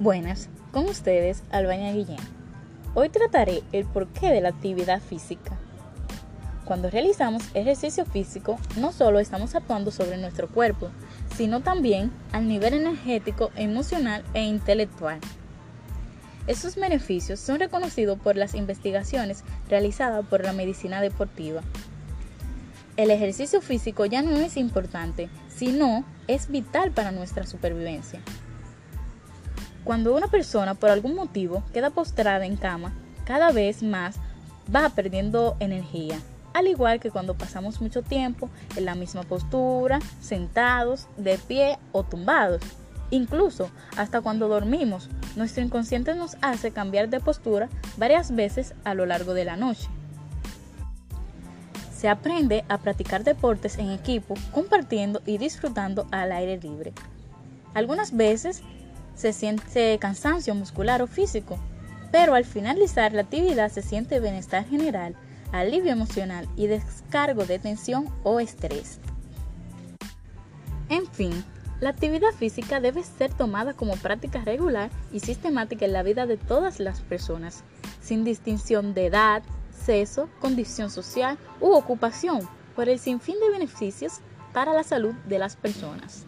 Buenas, con ustedes Albaña Guillén. Hoy trataré el porqué de la actividad física. Cuando realizamos ejercicio físico, no solo estamos actuando sobre nuestro cuerpo, sino también al nivel energético, emocional e intelectual. Estos beneficios son reconocidos por las investigaciones realizadas por la medicina deportiva. El ejercicio físico ya no es importante, sino es vital para nuestra supervivencia. Cuando una persona por algún motivo queda postrada en cama, cada vez más va perdiendo energía, al igual que cuando pasamos mucho tiempo en la misma postura, sentados, de pie o tumbados. Incluso hasta cuando dormimos, nuestro inconsciente nos hace cambiar de postura varias veces a lo largo de la noche. Se aprende a practicar deportes en equipo, compartiendo y disfrutando al aire libre. Algunas veces se siente cansancio muscular o físico, pero al finalizar la actividad se siente bienestar general, alivio emocional y descargo de tensión o estrés. En fin, la actividad física debe ser tomada como práctica regular y sistemática en la vida de todas las personas, sin distinción de edad, sexo, condición social u ocupación, por el sinfín de beneficios para la salud de las personas.